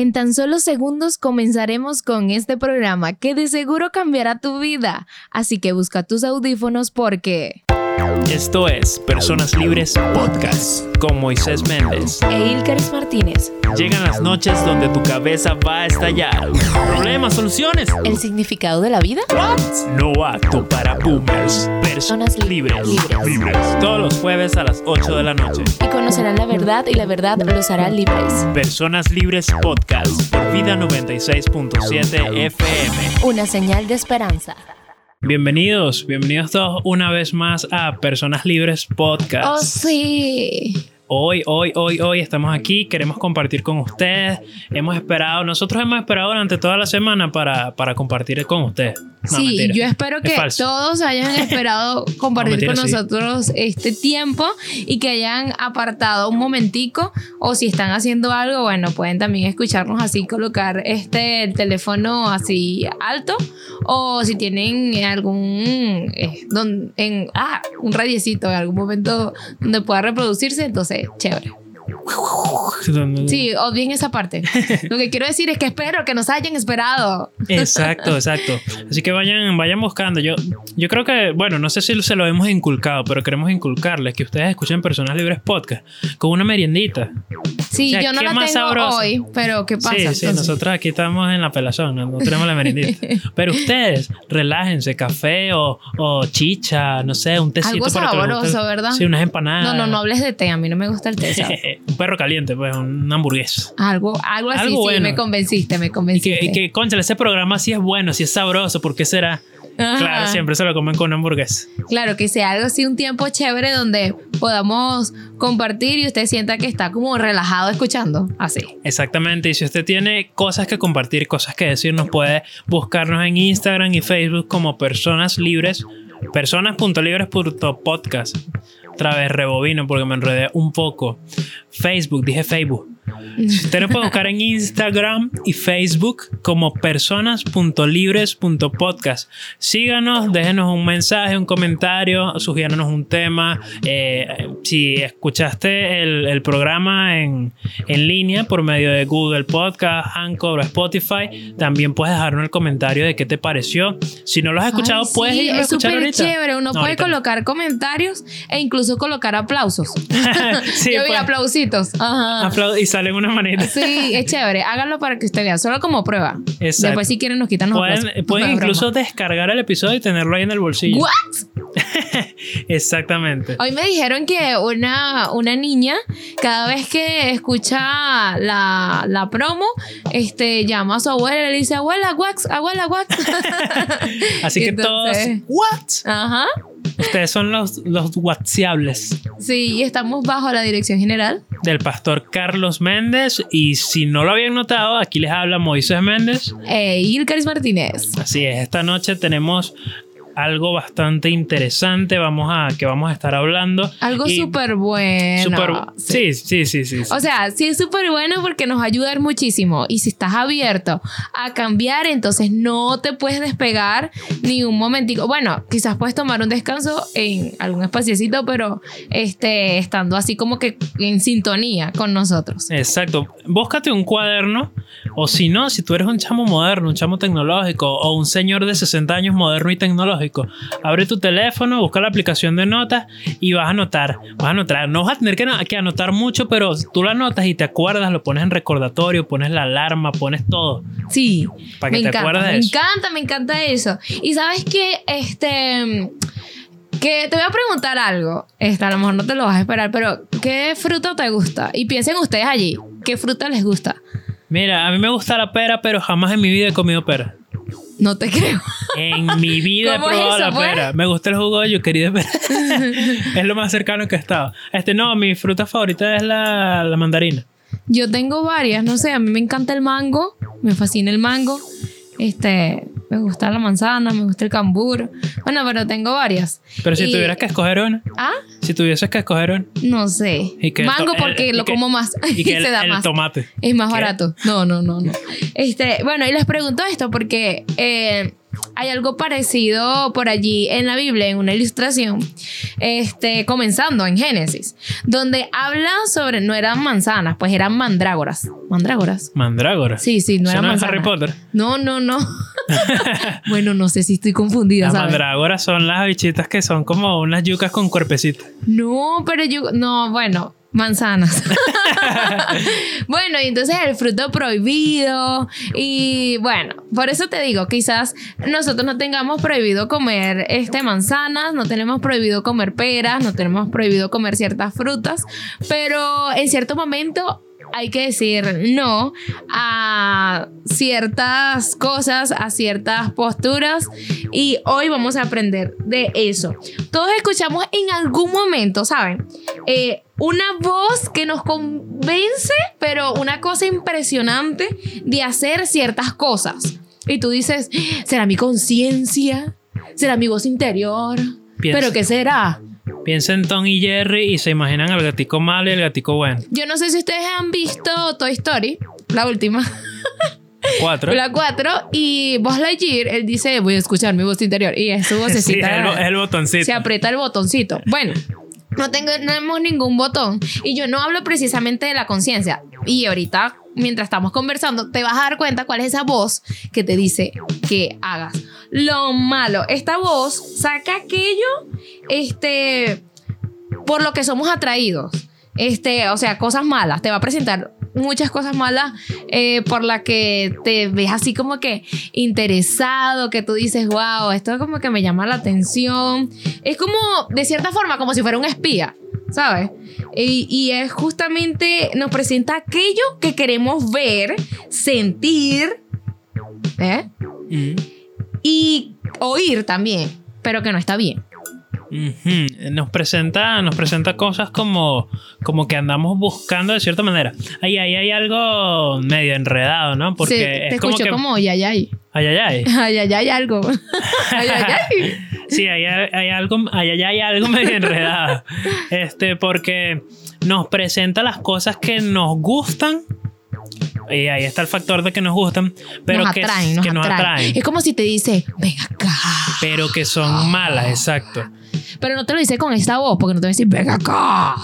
En tan solo segundos comenzaremos con este programa que de seguro cambiará tu vida. Así que busca tus audífonos porque... Esto es Personas Libres Podcast con Moisés Méndez e Ilkaris Martínez. Llegan las noches donde tu cabeza va a estallar. Problemas, soluciones. ¿El significado de la vida? What? No acto para boomers. Personas libres. libres. Todos los jueves a las 8 de la noche. Y conocerán la verdad y la verdad los hará libres. Personas Libres Podcast por Vida 96.7 FM. Una señal de esperanza. Bienvenidos, bienvenidos todos una vez más a Personas Libres Podcast. Oh, sí. Hoy, hoy, hoy, hoy estamos aquí, queremos compartir con ustedes. Hemos esperado, nosotros hemos esperado durante toda la semana para, para compartir con ustedes. No, sí, mentira. yo espero Es que todos hayan esperado compartir mentira, con sí. nosotros este tiempo y que hayan apartado un momentico o si están haciendo algo, bueno, pueden también escucharnos así, colocar este el teléfono así alto o si tienen algún eh, don- en ah, un radiecito en algún momento donde pueda reproducirse, entonces chévere. Sí, o bien esa parte. Lo que quiero decir es que espero que nos hayan esperado. Exacto, exacto. Así que vayan, vayan buscando. Yo, yo creo que, bueno, no sé si se lo hemos inculcado, pero queremos inculcarles que ustedes escuchen Personas Libres Podcast con una meriendita. Sí, O sea, yo no ¿qué la tengo sabroso? hoy, pero ¿qué pasa? Sí, sí, entonces? nosotros aquí estamos en la pelazón, no, No tenemos la meriendita. Pero ustedes, relájense, café o, o chicha, no sé, un tecito Algo para que les guste. sabroso, ¿verdad? Sí, unas empanadas. No, no, no hables de té, a mí no me gusta el té. ¿sabes? un perro caliente, pues, una hamburguesa. Algo, algo así, Algo sí, bueno. me convenciste, me convenciste. que, y que, conchale, ese programa sí es bueno, sí es sabroso, ¿por qué será? Ajá. Claro, siempre se lo comen con hamburguesa. Claro, que sea algo así, un tiempo chévere donde podamos compartir y usted sienta que está como relajado escuchando. Así. Exactamente, y si usted tiene cosas que compartir, cosas que decir, nos puede buscarnos en Instagram y Facebook como Personas Libres, personas.libres.podcast. Otra vez rebobino porque me enredé un poco. Facebook, dije Facebook. Usted nos puede buscar en Instagram y Facebook como personas.libres.podcast. Síganos, déjenos un mensaje, un comentario, sugiéranos un tema. Eh, si escuchaste el, el programa en, en línea por medio de Google Podcast, Anchor o Spotify, también puedes dejarnos el comentario de qué te pareció. Si no lo has escuchado, Ay, puedes sí, irlo a es escuchar ahorita. chévere. Uno No, puede ahorita colocar comentarios e incluso colocar aplausos. Sí, Yo vi pues. aplausitos. Ajá. Y salen unas manitas. Sí, es chévere. Háganlo para que usted vea, solo como prueba. Exacto. Después, si quieren, nos quitan los Pueden, aplausos. pueden incluso broma. descargar el episodio y tenerlo ahí en el bolsillo. ¿What? Exactamente. Hoy me dijeron que una, una niña, cada vez que escucha la, la promo, este, llama a su abuela y le dice, abuela, wax, abuela, wax. Así que entonces- todos, ¿what? Ajá. Ustedes son los, los whatsappables Sí, y estamos bajo la dirección general. Del pastor Carlos Méndez. Y si no lo habían notado, aquí les habla Moisés Méndez. Eh, Ilkaris Martínez. Así es, esta noche tenemos algo bastante interesante vamos a, que vamos a estar hablando. Algo súper bueno. súper- sí, sí, sí, sí. sí. O sea, sí es súper bueno porque nos va a ayudar muchísimo. Y si estás abierto a cambiar, entonces no te puedes despegar ni un momentico. Bueno, quizás puedes tomar un descanso en algún espaciecito, pero este, estando así como que en sintonía con nosotros. Exacto. Búscate un cuaderno. O si no, si tú eres un chamo moderno, un chamo tecnológico o un señor de 60 años moderno y tecnológico, abre tu teléfono, busca la aplicación de notas y vas a anotar. Vas a anotar. No vas a tener que, que anotar mucho, pero tú lo anotas y te acuerdas, lo pones en recordatorio, pones la alarma, pones todo. Sí, Para que me te encanta, acuerdes de me eso. encanta, me encanta eso. Y sabes que, este, que te voy a preguntar algo. Esta, a lo mejor no te lo vas a esperar, pero ¿qué fruta te gusta? Y piensen ustedes allí, ¿qué fruta les gusta? Mira, a mí me gusta la pera, pero jamás en mi vida he comido pera. No te creo. En mi vida he ¿Cómo es probado eso, la pues? pera. Me gusta el jugo de yuquerí de pera. es lo más cercano que he estado. Este, no, mi fruta favorita es la, la mandarina. Yo tengo varias, no sé, a mí me encanta el mango, me fascina el mango. Este, me gusta la manzana, me gusta el cambur. Bueno, pero tengo varias. Pero si Y- tuvieras que escoger una, Ah, si tuvieses que escoger una, no sé. Y que mango el- porque lo como más y que el, se da más. tomate. Es más ¿Qué? barato. No, no, no, no. Este, bueno, y les pregunto esto porque eh, hay algo parecido por allí en la Biblia, en una ilustración, este, comenzando en Génesis, donde habla sobre, no eran manzanas, pues eran mandrágoras. ¿Mandrágoras? Mandrágoras. Sí, sí, no ¿Eso eran no manzanas. Harry Potter? No, no, no. bueno, no sé si estoy confundida, Las ¿sabes? mandrágoras son las bichitas que son como unas yucas con cuerpecito. No, pero yo, no, bueno, manzanas. bueno, y entonces el fruto prohibido. Y bueno, por eso te digo, quizás nosotros no tengamos prohibido comer este, manzanas, no tenemos prohibido comer peras, no tenemos prohibido comer ciertas frutas, pero en cierto momento hay que decir no a ciertas cosas, a ciertas posturas y hoy vamos a aprender de eso. Todos escuchamos en algún momento, ¿saben? Eh, una voz que nos convence, pero una cosa impresionante de hacer ciertas cosas. Y tú dices, ¿será mi conciencia? ¿Será mi voz interior? Piensa. ¿Pero qué será? Piensa en Tom y Jerry y se imaginan al gatico malo y el gatico bueno. Yo no sé si ustedes han visto Toy Story, la última. Cuatro. La 4 y Buzz Lightyear, él dice, voy a escuchar mi voz interior. Y es su Sí, vocecita. es el, el botoncito. se aprieta el botoncito. Bueno, no tenemos ningún botón. Y yo no hablo precisamente de la conciencia. Y ahorita, mientras estamos conversando, te vas a dar cuenta cuál es esa voz que te dice que hagas. Lo malo, esta voz saca aquello, este, por lo que somos atraídos. Este, o sea, cosas malas. Te va a presentar muchas cosas malas eh, por la que te ves así como que interesado, que tú dices, wow, esto como que me llama la atención. Es como, de cierta forma, como si fuera un espía, ¿sabes? Y, y es justamente, nos presenta aquello que queremos ver, sentir, ¿eh? Mm. Y oír también, pero que no está bien. Nos presenta, nos presenta cosas como, como que andamos buscando de cierta manera. Ahí, ahí hay algo medio enredado, ¿no? Porque Sí, te es como escucho que. como ya, ya, Ay, ay, ay. ay, ay, ay, algo. Ay, ay, ay. Sí, hay, hay algo, hay, hay- hay algo medio enredado. Este, porque nos presenta las cosas que nos gustan. Y ahí está el factor de que nos gustan, pero nos que, atraen, nos que nos atraen. atraen. Es como si te dice, ven acá. Pero que son malas, exacto. Pero no te lo dice con esta voz, porque no te va a decir, ven acá.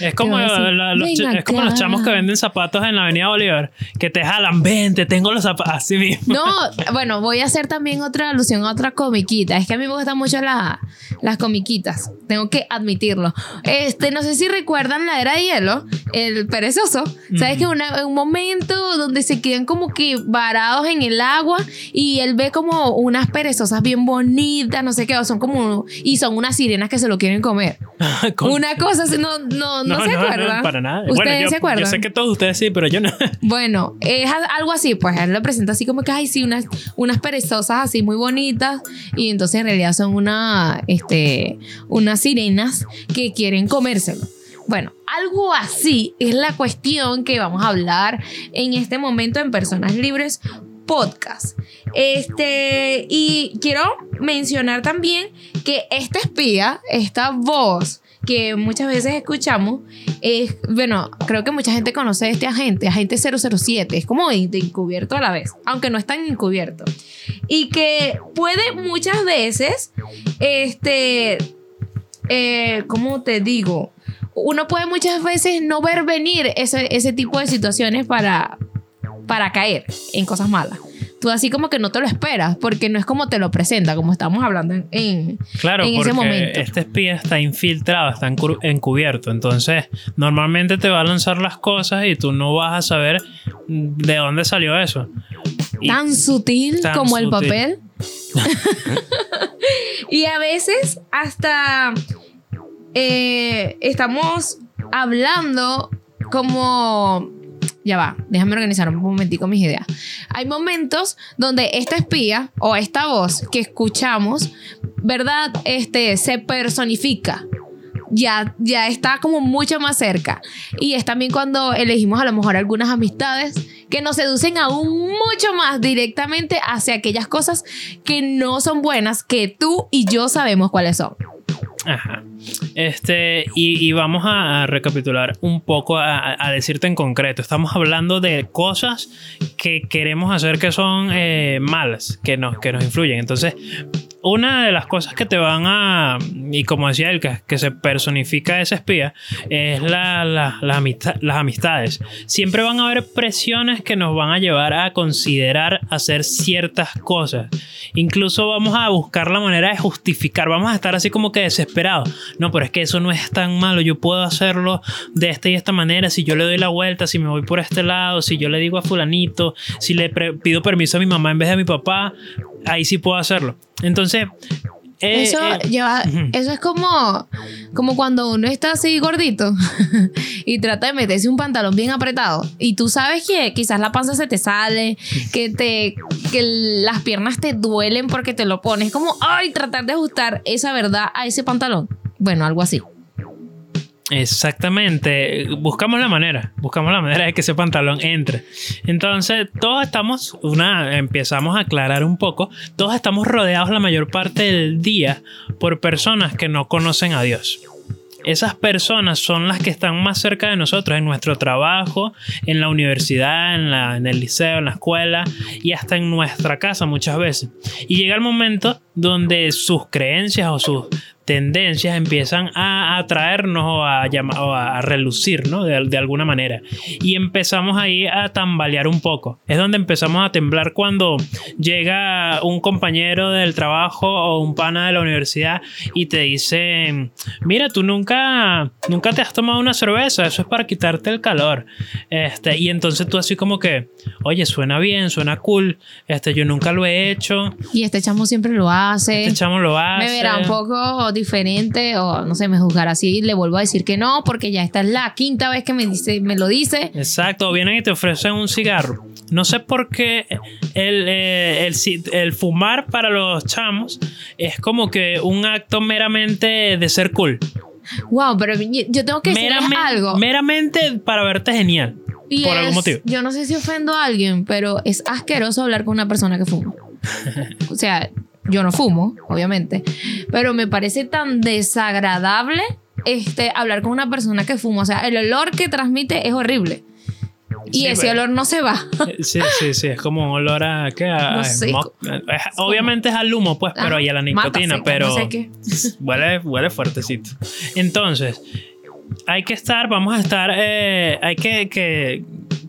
Es como, decir, la- los, "Ven ch- es como los acá". chamos que venden zapatos en la Avenida Bolívar, que te jalan, ven, te tengo los zapatos, así mismo. No, bueno, voy a hacer también otra alusión a otra comiquita. Es que a mí me gustan mucho la- las comiquitas. Tengo que admitirlo. Este, no sé si recuerdan la era de hielo, el perezoso. ¿Sabes que una- un momento donde se quedan como que varados en el agua y él ve como unas perezosas bien bonitas, no sé qué, o son como y son unas sirenas que se lo quieren comer. Una cosa no, no, no, se acuerdan. para nada. ¿Ustedes bueno, yo, se acuerdan? yo sé que todos ustedes sí, pero yo no. Bueno, es algo así, pues él lo presenta así como que, ay, sí, unas, unas perezosas así muy bonitas y entonces en realidad son una, este, unas sirenas que quieren comérselo. Bueno, algo así es la cuestión que vamos a hablar en este momento en Personas Libres Podcast. Este, y quiero mencionar también que esta espía, esta voz que muchas veces escuchamos, es, bueno, creo que mucha gente conoce a este agente, agente 007, es como de, encubierto a la vez, aunque no es tan encubierto. Y que puede muchas veces, este, eh, ¿cómo te digo? Uno puede muchas veces no ver venir ese, ese tipo de situaciones para, para caer en cosas malas. Tú así como que no te lo esperas, porque no es como te lo presenta, como estamos hablando en... en- Claro, En ese momento. este espía está infiltrado, está encubierto. Entonces, normalmente te va a lanzar las cosas y tú no vas a saber de dónde salió eso. Y- tan sutil tan como el papel. y a veces hasta eh, estamos hablando como... Ya va, déjame organizar un momentico mis ideas. Hay momentos donde esta espía o esta voz que escuchamos, ¿verdad? Este, se personifica. Ya, ya está como mucho más cerca. Y es también cuando elegimos a lo mejor algunas amistades que nos seducen aún mucho más directamente hacia aquellas cosas que no son buenas, que tú y yo sabemos cuáles son. Ajá. Este, y, vamos a, recapitular un poco, a, a decirte en concreto. Estamos hablando de cosas que queremos hacer que son eh, malas, que nos, que nos influyen. Entonces, una de las cosas que te van a, y como decía él, que, se personifica ese espía, es la, la- la las amistades. Siempre van a haber presiones que nos van a llevar a considerar hacer ciertas cosas. Incluso vamos a buscar la manera de justificar, vamos a estar así como que desesperados. No, pero es que eso no es tan malo, yo puedo hacerlo de esta y esta manera, si yo le doy la vuelta, si me voy por este lado, si yo le digo a fulanito, si le pido permiso a mi mamá en vez de a mi papá, ahí sí puedo hacerlo. Entonces, eh, eso, eh, lleva, eso es como, como cuando uno está así gordito y trata de meterse un pantalón bien apretado y tú sabes que quizás la panza se te sale, que, te, que las piernas te duelen porque te lo pones. Como, ay, tratar de ajustar esa verdad a ese pantalón. Bueno, algo así. Exactamente, buscamos la manera, buscamos la manera de que ese pantalón entre. Entonces, todos estamos, una, empezamos a aclarar un poco, todos estamos rodeados la mayor parte del día por personas que no conocen a Dios. Esas personas son las que están más cerca de nosotros en nuestro trabajo, en la universidad, en, en el liceo, en la escuela y hasta en nuestra casa muchas veces. Y llega el momento donde sus creencias o sus tendencias empiezan a atraernos o a, llama- o a relucir, ¿no? De, de alguna manera. Y empezamos ahí a tambalear un poco. Es donde empezamos a temblar cuando llega un compañero del trabajo o un pana de la universidad y te dice, mira, tú nunca, nunca te has tomado una cerveza, eso es para quitarte el calor. Este, y entonces tú así como que, oye, suena bien, suena cool, este, yo nunca lo he hecho, Y este chamo siempre lo hace. este chamo lo hace. me verá un poco diferente o no sé, me juzgará así. Le vuelvo a decir que no, porque ya esta es la quinta vez que me, dice, me lo dice. Exacto, vienen y te ofrecen un cigarro. No sé por qué el, eh, el, fumar para los chamos es como que un acto meramente de ser cool. Wow, pero yo tengo que Meramente, algo. meramente para verte genial. Y por algún es- motivo. Yo no sé si ofendo a alguien, pero es asqueroso hablar con una persona que fuma. o sea, yo no fumo, obviamente, pero me parece tan desagradable este, hablar con una persona que fuma. O sea, el olor que transmite es horrible. Y Sí, ese pero- olor no se va. Eh, Sí, sí, sí, es como un olor a. ¿qué? A No sé, smoke. Eh, Obviamente es al humo, pues, pero Ajá, y a la nicotina, pero. no sé qué. huele, huele fuertecito. Entonces, hay que estar, vamos a estar, eh, hay que, que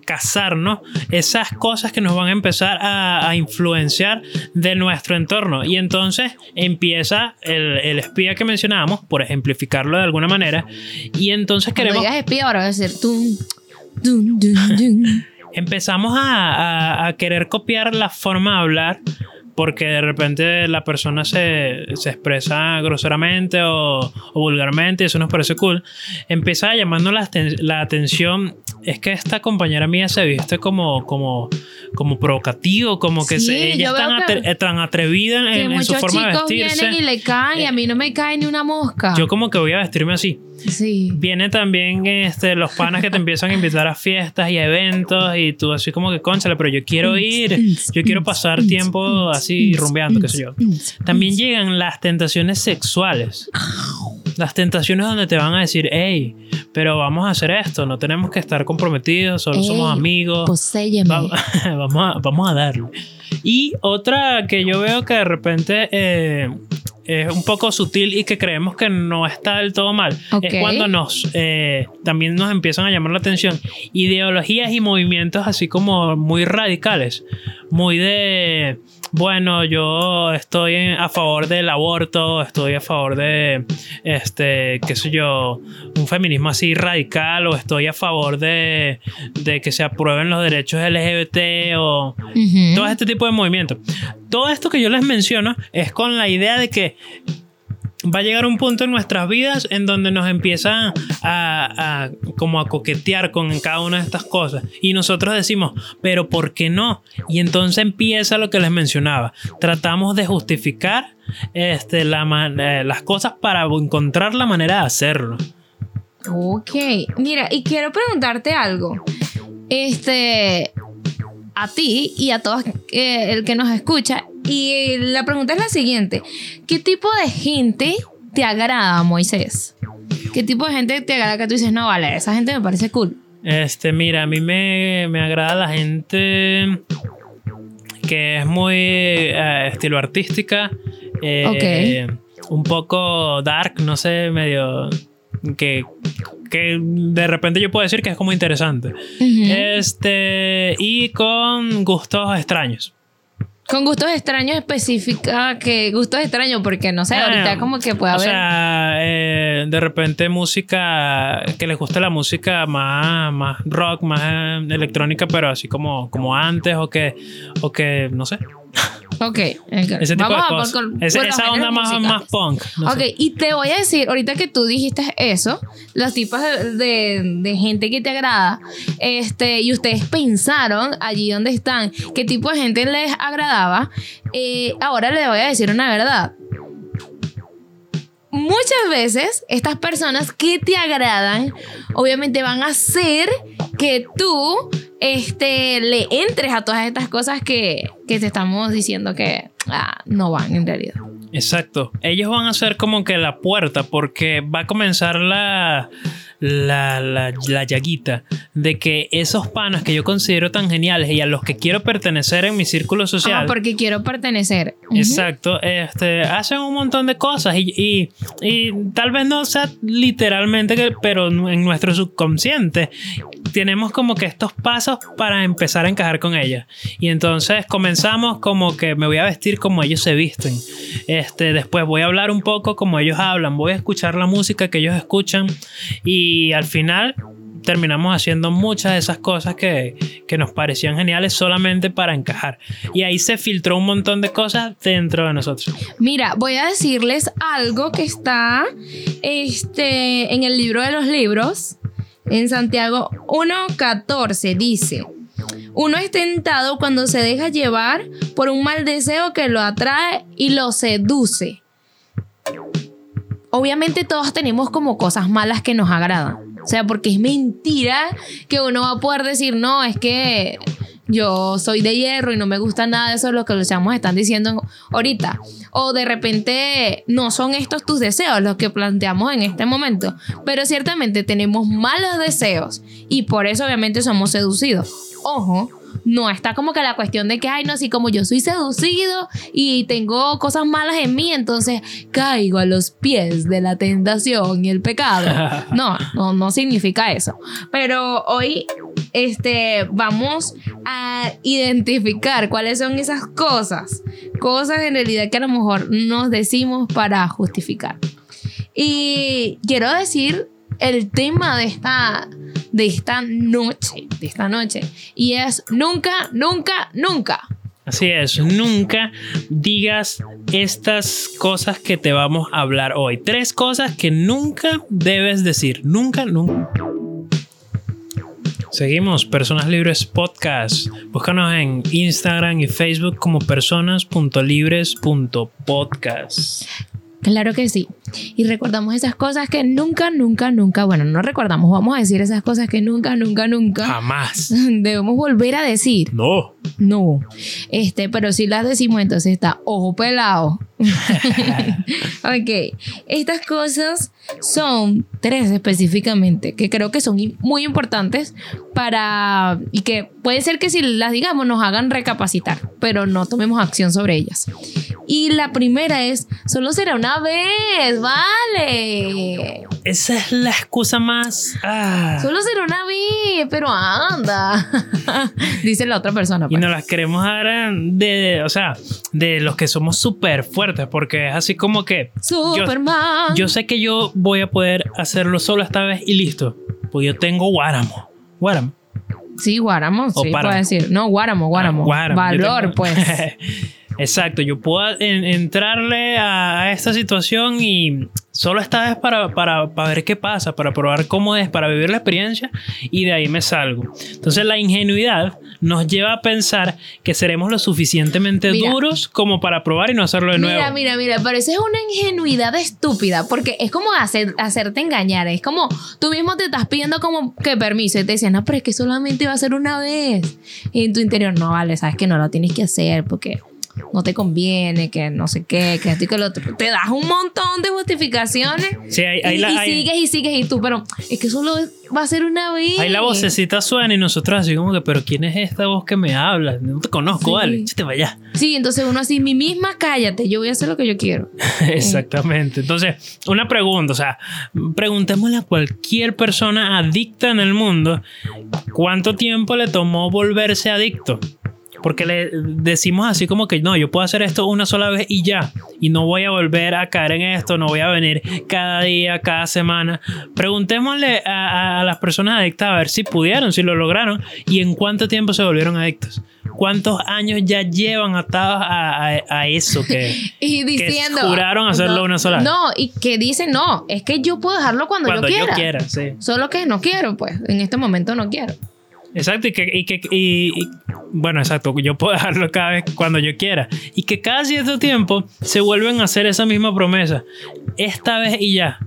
cazarnos esas cosas que nos van a empezar a, a influenciar de nuestro entorno. Y entonces empieza el, el espía que mencionábamos, por ejemplificarlo de alguna manera. Y entonces Cuando queremos digas espía, ahora va a ser tum, tum, tum, tum. empezamos a, a- a querer copiar la forma de hablar porque de repente la persona se, se expresa groseramente o, o vulgarmente eso nos parece cool. Empieza a llamarnos la, la atención. Es que esta compañera mía se viste como, como, como provocativo, como que Sí, se- ella es tan, atre- eh, tan atrevida en, en su forma de vestirse. vienen y le caen y a mí no me cae ni una mosca. Yo como que voy a vestirme así. sí. Viene también este, los panas que te empiezan a invitar a fiestas y a eventos y tú así como que, conchale, pero yo quiero ir, yo quiero pasar tiempo así rumbeando, qué sé yo. También llegan las tentaciones sexuales. Las tentaciones donde te van a decir, hey, pero vamos a hacer esto, no tenemos que estar comprometidos, solo somos amigos. Poséyeme. Va- vamos, a, vamos a darle. Y otra que yo veo que de repente eh, es un poco sutil y que creemos que no está del todo mal, es cuando nos eh, también nos empiezan a llamar la atención ideologías y movimientos así como muy radicales, muy de bueno, yo estoy a favor del aborto, estoy a favor de, este, qué sé yo, un feminismo así radical, o estoy a favor de, de que se aprueben los derechos LGBT, o todo este tipo de movimientos. Todo esto que yo les menciono es con la idea de que va a llegar un punto en nuestras vidas en donde nos empiezan a, a como a coquetear con cada una de estas cosas y nosotros decimos pero por qué no y entonces empieza lo que les mencionaba tratamos de justificar este, la eh, las cosas para encontrar la manera de hacerlo Ok, mira, y quiero preguntarte algo. Este, a ti y a todos eh, el que nos escucha. Y la pregunta es la siguiente: ¿Qué tipo de gente te agrada, Moisés? ¿Qué tipo de gente te agrada que tú dices, no, vale, esa gente me parece cool? Este, mira, a mí me, me agrada la gente que es muy eh, estilo artística. eh, Un poco dark, no sé, medio. Que, que de repente yo puedo decir que es como interesante. Este. Y con gustos extraños. Con gustos extraños específica, que gustos extraños, porque no sé, Eh, ahorita como que puede o haber. sea, eh, de repente música que les guste la música más, más rock, más electrónica, pero así como, como antes, o que, o que, no sé, ok, ese tipo vamos de a por- con- Ese- por esa onda más, más punk. no ok, sé. y te voy a decir, ahorita que tú dijiste eso, los tipos de, de- de gente que te agrada, este, y ustedes pensaron allí donde están, qué tipo de gente les agradaba, eh, ahora les voy a decir una verdad. Muchas veces estas personas que te agradan, obviamente van a hacer que tú este, le entres a todas estas cosas que, que te estamos diciendo que ah, no van en realidad. Exacto. Ellos van a ser como que la puerta porque va a comenzar la, la, la, la llaguita de que esos panas que yo considero tan geniales y a los que quiero pertenecer en mi círculo social. Ah, porque quiero pertenecer. Exacto, este, hacen un montón de cosas y, y- y tal vez no sea literalmente, que- pero en nuestro subconsciente tenemos como que estos pasos para empezar a encajar con ellas. Y entonces comenzamos como que me voy a vestir como ellos se visten. Este, después voy a hablar un poco como ellos hablan, voy a escuchar la música que ellos escuchan y al final terminamos haciendo muchas de esas cosas que, que nos parecían geniales solamente para encajar. Y ahí se filtró un montón de cosas dentro de nosotros. Mira, voy a decirles algo que está este, en el libro de los libros. En Santiago 1.14 dice, uno es tentado cuando se deja llevar por un mal deseo que lo atrae y lo seduce. Obviamente todos tenemos como cosas malas que nos agradan. O sea, porque es mentira que uno va a poder decir, no, es que yo soy de hierro y no me gusta nada de eso, lo que los chamos están diciendo ahorita. O de repente no son estos tus deseos los que planteamos en este momento. Pero ciertamente tenemos malos deseos y por eso obviamente somos seducidos. Ojo, no está como que la cuestión de que, ay, no, así como yo soy seducido y tengo cosas malas en mí, entonces caigo a los pies de la tentación y el pecado. No, no, no significa eso. Pero hoy este, vamos a identificar cuáles son esas cosas, cosas en realidad que a lo mejor nos decimos para justificar. Y quiero decir el tema de esta, de esta noche, de esta noche, y es nunca, nunca, nunca. Así es, nunca digas estas cosas que te vamos a hablar hoy. Tres cosas que nunca debes decir. Nunca, nunca. Seguimos Personas Libres Podcast. Búscanos en Instagram y Facebook como personas.libres.podcast. Claro que sí. Y recordamos esas cosas que nunca, nunca, nunca, bueno, no recordamos, vamos a decir esas cosas que nunca, nunca, nunca Jamás. debemos volver a decir. No. No. Este, pero si las decimos, entonces está ojo pelado. ok. Estas cosas son tres específicamente, que creo que son muy importantes para. y que puede ser que si las digamos nos hagan recapacitar, pero no tomemos acción sobre ellas. Y la primera es: solo será una vez, vale. Esa es la excusa más. ah. Solo será una vez, pero anda. Dice la otra persona. Y pues. nos las queremos dar de, o sea, de los que somos súper fuertes, porque es así como que yo, Superman. yo sé que yo voy a poder hacerlo solo esta vez y listo, porque yo tengo Guáramo. Guáramo. Sí, Guáramo, O sí, Páramo. decir. No, Guáramo, Guáramo. Ah, Guáramo, Valor, tengo- pues. Exacto, yo puedo en- entrarle a, a esta situación y solo esta vez para, para, para ver qué pasa, para probar cómo es, para vivir la experiencia y de ahí me salgo. Entonces la ingenuidad nos lleva a pensar que seremos lo suficientemente Mira. duros como para probar y no hacerlo de nuevo. Mira, mira, mira, pero eso es una ingenuidad estúpida, porque es como hacer, hacerte engañar, es como tú mismo te estás pidiendo como que permiso y te dicen, no, pero es que solamente va a ser una vez. Y en tu interior, no, vale, sabes que no lo tienes que hacer porque no te conviene, que no sé qué, que esto y que lo otro. Te das un montón de justificaciones Sí, ahí, ahí y, la, y sigues y sigues y tú, pero es que solo va a ser una vez. ahí la vocecita suena y nosotros así como que, pero ¿quién es esta voz que me habla? No te conozco, Sí. vale, échate para allá. Sí, entonces uno así, mi misma, cállate, yo voy a hacer lo que yo quiero. Exactamente. Entonces, una pregunta, o sea, preguntémosle a cualquier persona adicta en el mundo, ¿cuánto tiempo le tomó volverse adicto? Porque le decimos así como que no, yo puedo hacer esto una sola vez y ya, y no voy a volver a caer en esto, no voy a venir cada día, cada semana. Preguntémosle a, a- a las personas adictas a ver si pudieron, si lo lograron y en cuánto tiempo se volvieron adictos. ¿Cuántos años ya llevan atados a, a- a eso que, Y diciendo. juraron hacerlo no, una sola vez. No, y que dicen, no, es que yo puedo dejarlo cuando, cuando yo yo quiera. quiera, sí. Solo que no quiero, pues. En este momento no quiero. Exacto, y que, y que y- bueno, exacto, yo puedo dejarlo cada vez cuando yo quiera. Y que cada cierto tiempo se vuelven a hacer esa misma promesa. Esta vez y ya.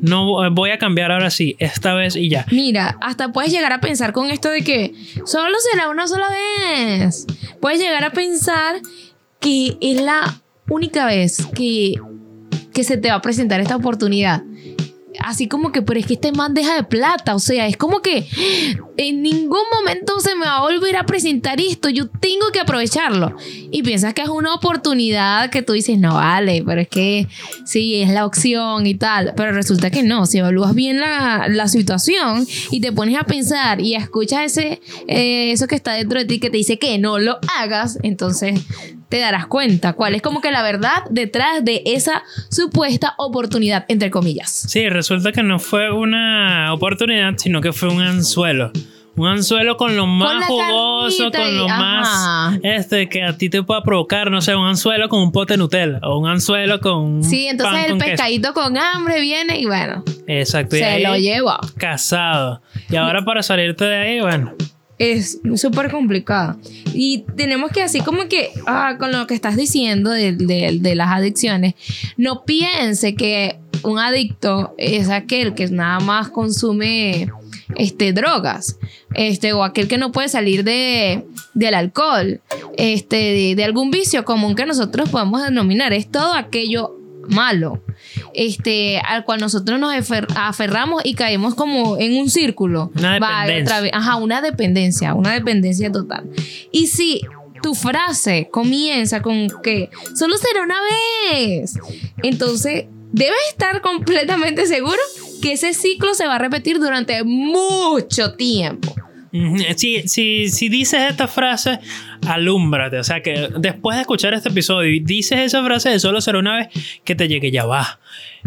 No voy a cambiar ahora sí, esta vez y ya. Mira, hasta puedes llegar a pensar con esto de que solo será una sola vez. Puedes llegar a pensar que es la única vez que, que se te va a presentar esta oportunidad. Así como que, pero es que este man deja de plata. O sea, es como que en ningún momento se me va a volver a presentar esto. Yo tengo que aprovecharlo. Y piensas que es una oportunidad que tú dices, no vale, pero es que sí, es la opción y tal. Pero resulta que no. Si evalúas bien la, situación y te pones a pensar y escuchas ese, eh, eso que está dentro de ti que te dice que no lo hagas, entonces te darás cuenta cuál es como que la verdad detrás de esa supuesta oportunidad, entre comillas. Sí, resulta que no fue una oportunidad, sino que fue un anzuelo. Un anzuelo con lo más jugoso, con y- lo ajá. más este que a ti te pueda provocar, no sé, un anzuelo con un pote de Nutella o un anzuelo con Sí, entonces pan el con queso. pescadito con hambre viene y bueno, Exacto. y se ahí lo lleva. casado. Y ahora para salirte de ahí, bueno, Es súper complicado. Y tenemos que así como que, ah, con lo que estás diciendo de, de- de las adicciones, no piense que un adicto es aquel que nada más consume este, drogas, este, o aquel que no puede salir de, del alcohol, este, de, de algún vicio común que nosotros podemos denominar. Es todo aquello malo, este, al cual nosotros nos afer- aferramos y caemos como en un círculo. Una dependencia. Ajá, una dependencia, una dependencia total. Y si tu frase comienza con que solo será una vez, entonces debes estar completamente seguro que ese ciclo se va a repetir durante mucho tiempo. Si, si, si dices esta frase, alúmbrate. O sea, que después de escuchar este episodio y dices esa frase de solo será una vez, que te llegue, ya va.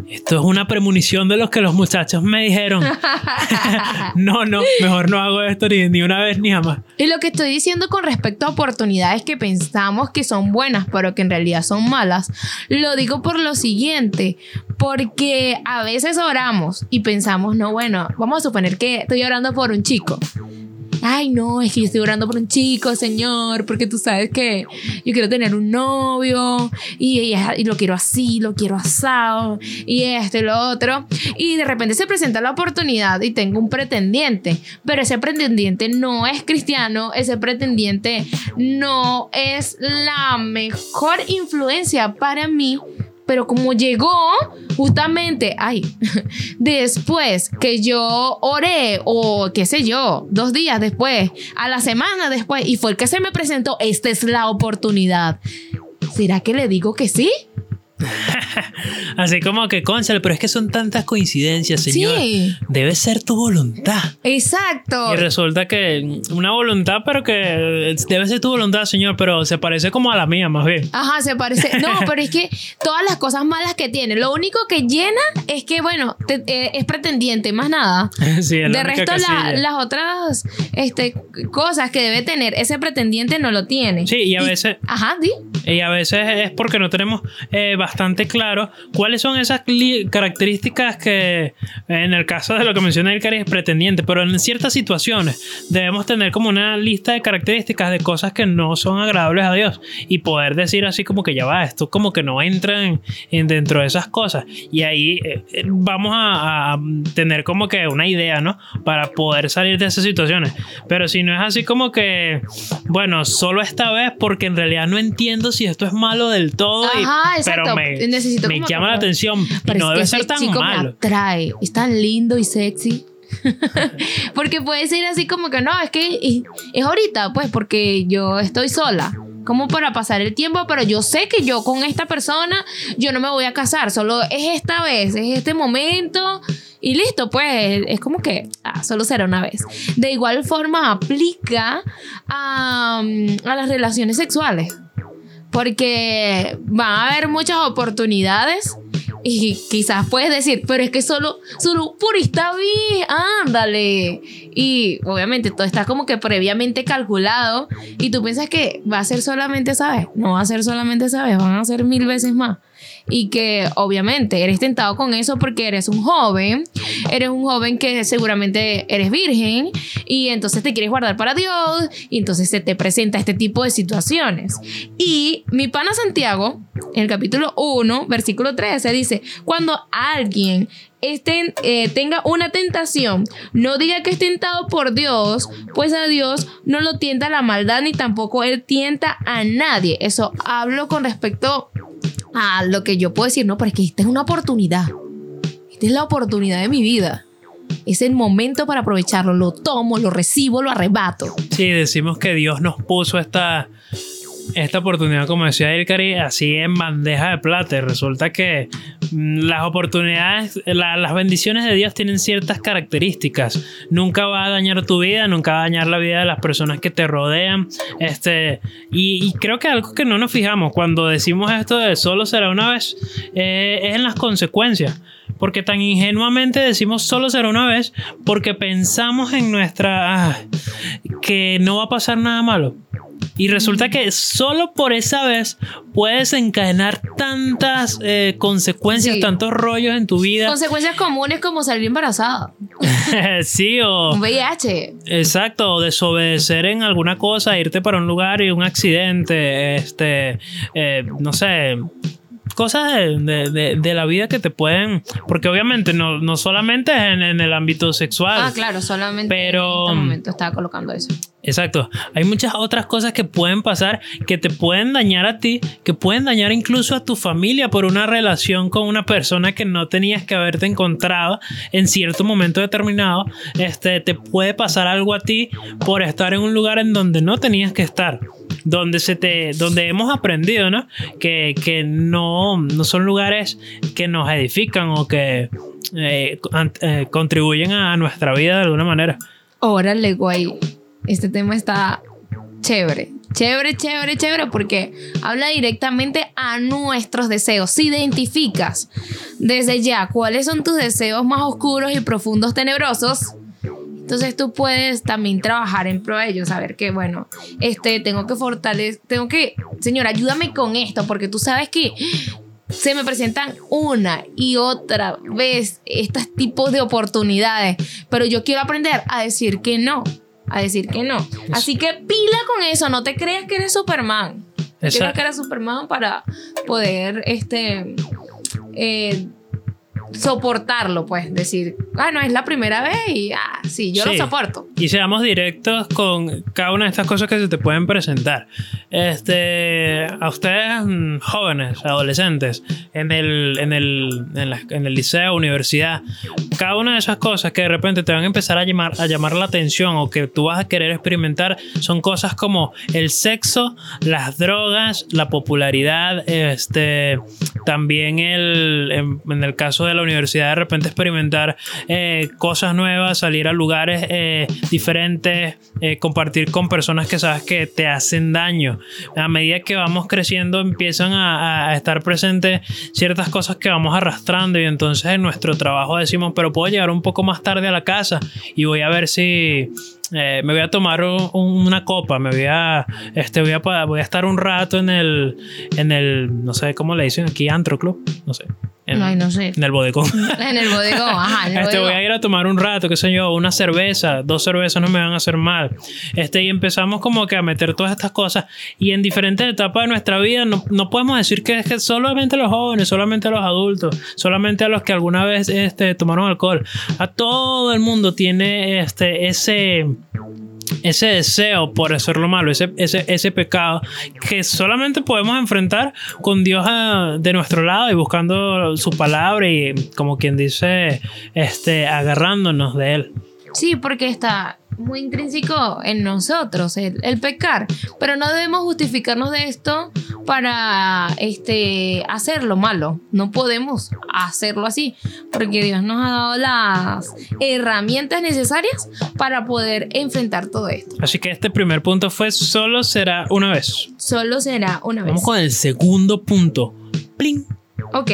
Esto es una premonición de los que los muchachos me dijeron. no, no, mejor no hago esto ni, ni una vez ni jamás. Y lo que estoy diciendo con respecto a oportunidades que pensamos que son buenas, pero que en realidad son malas, lo digo por lo siguiente, porque a veces oramos y pensamos, no, bueno, vamos a suponer que estoy orando por un chico. Ay, no, es que yo estoy orando por un chico, señor, porque tú sabes que yo quiero tener un novio y, y- y lo quiero así, lo quiero asado y esto y lo otro. Y de repente se presenta la oportunidad y tengo un pretendiente, pero ese pretendiente no es cristiano, ese pretendiente no es la mejor influencia para mí. Pero como llegó justamente, ay, después que yo oré o qué sé yo, dos días después, a la semana después, y fue el que se me presentó, esta es la oportunidad. ¿Será que le digo que sí? Así como que, cónchale, pero es que son tantas coincidencias, señor. Sí. Debe ser tu voluntad. Exacto. Y resulta que una voluntad, pero que debe ser tu voluntad, señor, pero se parece como a la mía, más bien. Ajá, se parece. No, pero es que todas las cosas malas que tiene, lo único que llena es que, bueno, te- eh, es pretendiente, más nada. Sí, es la De resto, la- las otras este, cosas que debe tener ese pretendiente no lo tiene. Sí, y a veces, Ajá, di. y a veces es porque no tenemos eh, bastante claro cuáles son esas características que, en el caso de lo que menciona el es pretendiente, pero en ciertas situaciones debemos tener como una lista de características de cosas que no son agradables a Dios y poder decir así como que ya va, esto como que no entra en, en dentro de esas cosas. Y ahí eh, eh, vamos a, a tener como que una idea, ¿no? Para poder salir de esas situaciones. Pero si no es así como que, bueno, solo esta vez porque en realidad no entiendo si esto es malo del todo. y- Ajá, exacto. Pero me, Necesito me llama la atención. Pero no debe ser tan chico malo. me atrae. Es tan lindo y sexy. porque puede ser así como que no, es que es, es ahorita, pues, porque yo estoy sola. Como para pasar el tiempo, pero yo sé que yo con esta persona, yo no me voy a casar, solo es esta vez, es este momento y listo, pues es como que ah, solo será una vez. De igual forma aplica a, a las relaciones sexuales porque van a haber muchas oportunidades y quizás puedes decir, pero es que solo, solo por esta vez, ándale. Y obviamente todo está como que previamente calculado y tú piensas que va a ser solamente esa vez. No va a ser solamente esa vez, van a ser mil veces más. Y que obviamente eres tentado con eso porque eres un joven, eres un joven que seguramente eres virgen y entonces te quieres guardar para Dios y entonces se te presenta este tipo de situaciones. Y mi pana Santiago, en el capítulo 1, versículo 13, dice, cuando alguien eh, tenga una tentación, no diga que es tentado por Dios, pues a Dios no lo tienta la maldad ni tampoco él tienta a nadie. Eso hablo con respecto lo que yo puedo decir, no, pero es que esta es una oportunidad. Esta es la oportunidad de mi vida. Es el momento para aprovecharlo. Lo tomo, lo recibo, lo arrebato. Sí, decimos que Dios nos puso esta, esta oportunidad, como decía Ilkari, así en bandeja de plata. Resulta que mm, las oportunidades, la- las bendiciones de Dios tienen ciertas características. Nunca va a dañar tu vida, nunca va a dañar la vida de las personas que te rodean. Este, y, y creo que algo que no nos fijamos cuando decimos esto de solo será una vez eh, es en las consecuencias. Porque tan ingenuamente decimos solo será una vez porque pensamos en nuestra... ah, que no va a pasar nada malo. Y resulta que solo por esa vez puedes encadenar tantas eh, consecuencias, Sí. tantos rollos en tu vida. Consecuencias comunes como salir embarazada. sí, o... Un VIH. Exacto, o desobedecer en alguna cosa, irte para un lugar y un accidente, este, eh, no sé, cosas de, de- de- de la vida que te pueden, porque obviamente no, no solamente es en, en el ámbito sexual. Ah, claro, solamente Pero- en este momento estaba colocando eso. Exacto. Hay muchas otras cosas que pueden pasar que te pueden dañar a ti, que pueden dañar incluso a tu familia por una relación con una persona que no tenías que haberte encontrado en cierto momento determinado. Este, te puede pasar algo a ti por estar en un lugar en donde no tenías que estar. Donde, se te, donde hemos aprendido ¿no? que, que no, no son lugares que nos edifican o que eh, eh, contribuyen a nuestra vida de alguna manera. Órale, guay. Este tema está chévere. Chévere, chévere, chévere, porque habla directamente a nuestros deseos. Si identificas desde ya cuáles son tus deseos más oscuros y profundos, tenebrosos, entonces tú puedes también trabajar en pro de ellos, saber que, bueno, este, tengo que fortalecer, tengo que, señor, ayúdame con esto, porque tú sabes que se me presentan una y otra vez estos tipos de oportunidades, pero yo quiero aprender a decir que no, a decir que no. Así que pila con eso, no te creas que eres Superman. Yo creo que eres Superman para poder, este, eh, soportarlo, pues, decir, ah, no, es la primera vez y, ah, sí, yo Sí. lo soporto. Y seamos directos con cada una de estas cosas que se te pueden presentar. Este, a ustedes, mm, jóvenes, adolescentes, en el, en, el, en, la- en el liceo, universidad, cada una de esas cosas que de repente te van a empezar a llamar, a llamar la atención o que tú vas a querer experimentar son cosas como el sexo, las drogas, la popularidad, este, también el, en, en el caso de la universidad, de repente experimentar eh, cosas nuevas, salir a lugares eh, diferentes, eh, compartir con personas que sabes que te hacen daño. A medida que vamos creciendo empiezan a, a estar presentes ciertas cosas que vamos arrastrando y entonces en nuestro trabajo decimos, pero puedo llegar un poco más tarde a la casa y voy a ver si... eh, me voy a tomar un- una copa, me voy a, este, voy a, voy a estar un rato en el, en el, no sé cómo le dicen aquí, antro club, no sé, en, Ay, no sé. en el bodegón. En el bodegón, ajá, en el Este, voy a ir a tomar un rato, qué sé yo, una cerveza, dos cervezas no me van a hacer mal. Este, y empezamos como que a meter todas estas cosas. Y en diferentes etapas de nuestra vida no, no podemos decir que es que solamente los jóvenes, solamente los adultos, solamente a los que alguna vez este, tomaron alcohol. A todo el mundo tiene este, ese ese deseo por hacer lo malo, ese, ese, ese pecado que solamente podemos enfrentar con Dios a- de nuestro lado y buscando su palabra y como quien dice, este, agarrándonos de él. Sí, porque está muy intrínseco en nosotros el, el pecar, pero no debemos justificarnos de esto para este, hacer lo malo. No podemos hacerlo así, porque Dios nos ha dado las herramientas necesarias para poder enfrentar todo esto. Así que este primer punto fue solo será una vez. Solo será una vez. Vamos con el segundo punto. Pling. Ok.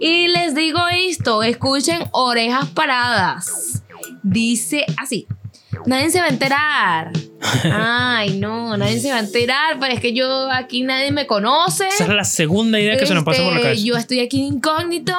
Y les digo esto, escuchen orejas paradas. Dice así. Nadie se va a enterar. Ay, no, nadie se va a enterar, pero es que yo aquí nadie me conoce. Esa es la segunda idea que se nos pasa por la Este, cabeza. Yo estoy aquí de incógnito.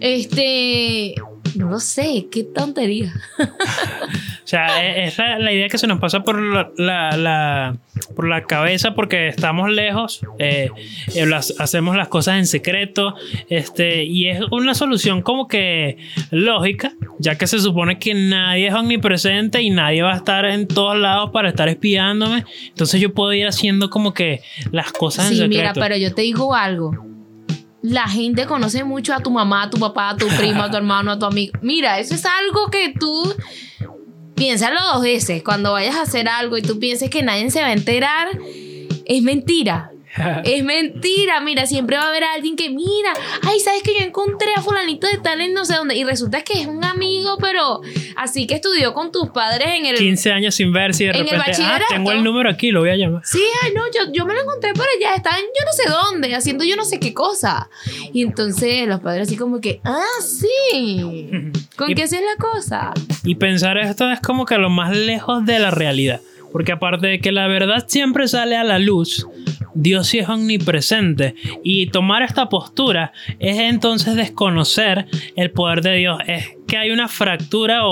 Este, no lo sé, qué tontería. O sea, e- es la, la idea que se nos pasa por la, la- la- por la cabeza porque estamos lejos, eh, eh, las- hacemos las cosas en secreto, este, y es una solución como que lógica, ya que se supone que nadie es omnipresente y nadie va a estar en todos lados para estar espiándome. Entonces yo puedo ir haciendo como que las cosas en Sí, secreto. mira, pero yo te digo algo. La gente conoce mucho a tu mamá, a tu papá, a tu primo, a tu hermano, a tu amigo. Mira, eso es algo que tú piénsalo dos veces. Cuando vayas a hacer algo y tú pienses que nadie se va a enterar, es mentira. Es mentira, mira, siempre va a haber alguien que mira, ay, sabes que yo encontré a fulanito de tal en no sé dónde y resulta que es un amigo, pero así que estudió con tus padres en el 15 años sin ver si de En el repente, ah, bachillerato. tengo el número aquí, lo voy a llamar. Sí, ay, no, yo, yo me lo encontré por allá, estaba en yo no sé dónde, haciendo yo no sé qué cosa. Y entonces los padres así como que, ah, sí, ¿con Y- qué así es la cosa? Y pensar esto es como que lo más lejos de la realidad. Porque aparte de que la verdad siempre sale a la luz, Dios sí es omnipresente. Y tomar esta postura es entonces desconocer el poder de Dios. Es que hay una fractura o,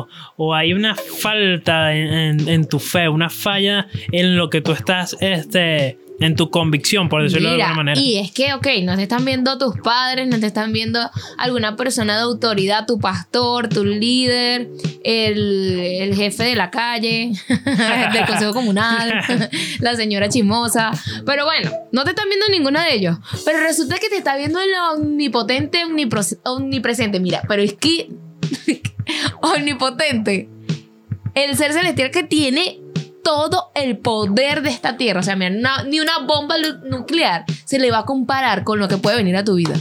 o- o hay una falta en, en- en tu fe, una falla en lo que tú estás, este, en tu convicción, por decirlo de alguna manera. y es que, ok, no te están viendo tus padres, no te están viendo alguna persona de autoridad, tu pastor, tu líder, el, el jefe de la calle, del consejo comunal, la señora chismosa. Pero bueno, no te están viendo ninguno de ellos. Pero resulta que te está viendo el omnipotente, omnipresente. Mira, pero es que omnipotente, el ser celestial que tiene todo el poder de esta tierra. O sea, mira, ni una bomba nuclear se le va a comparar con lo que puede venir a tu vida.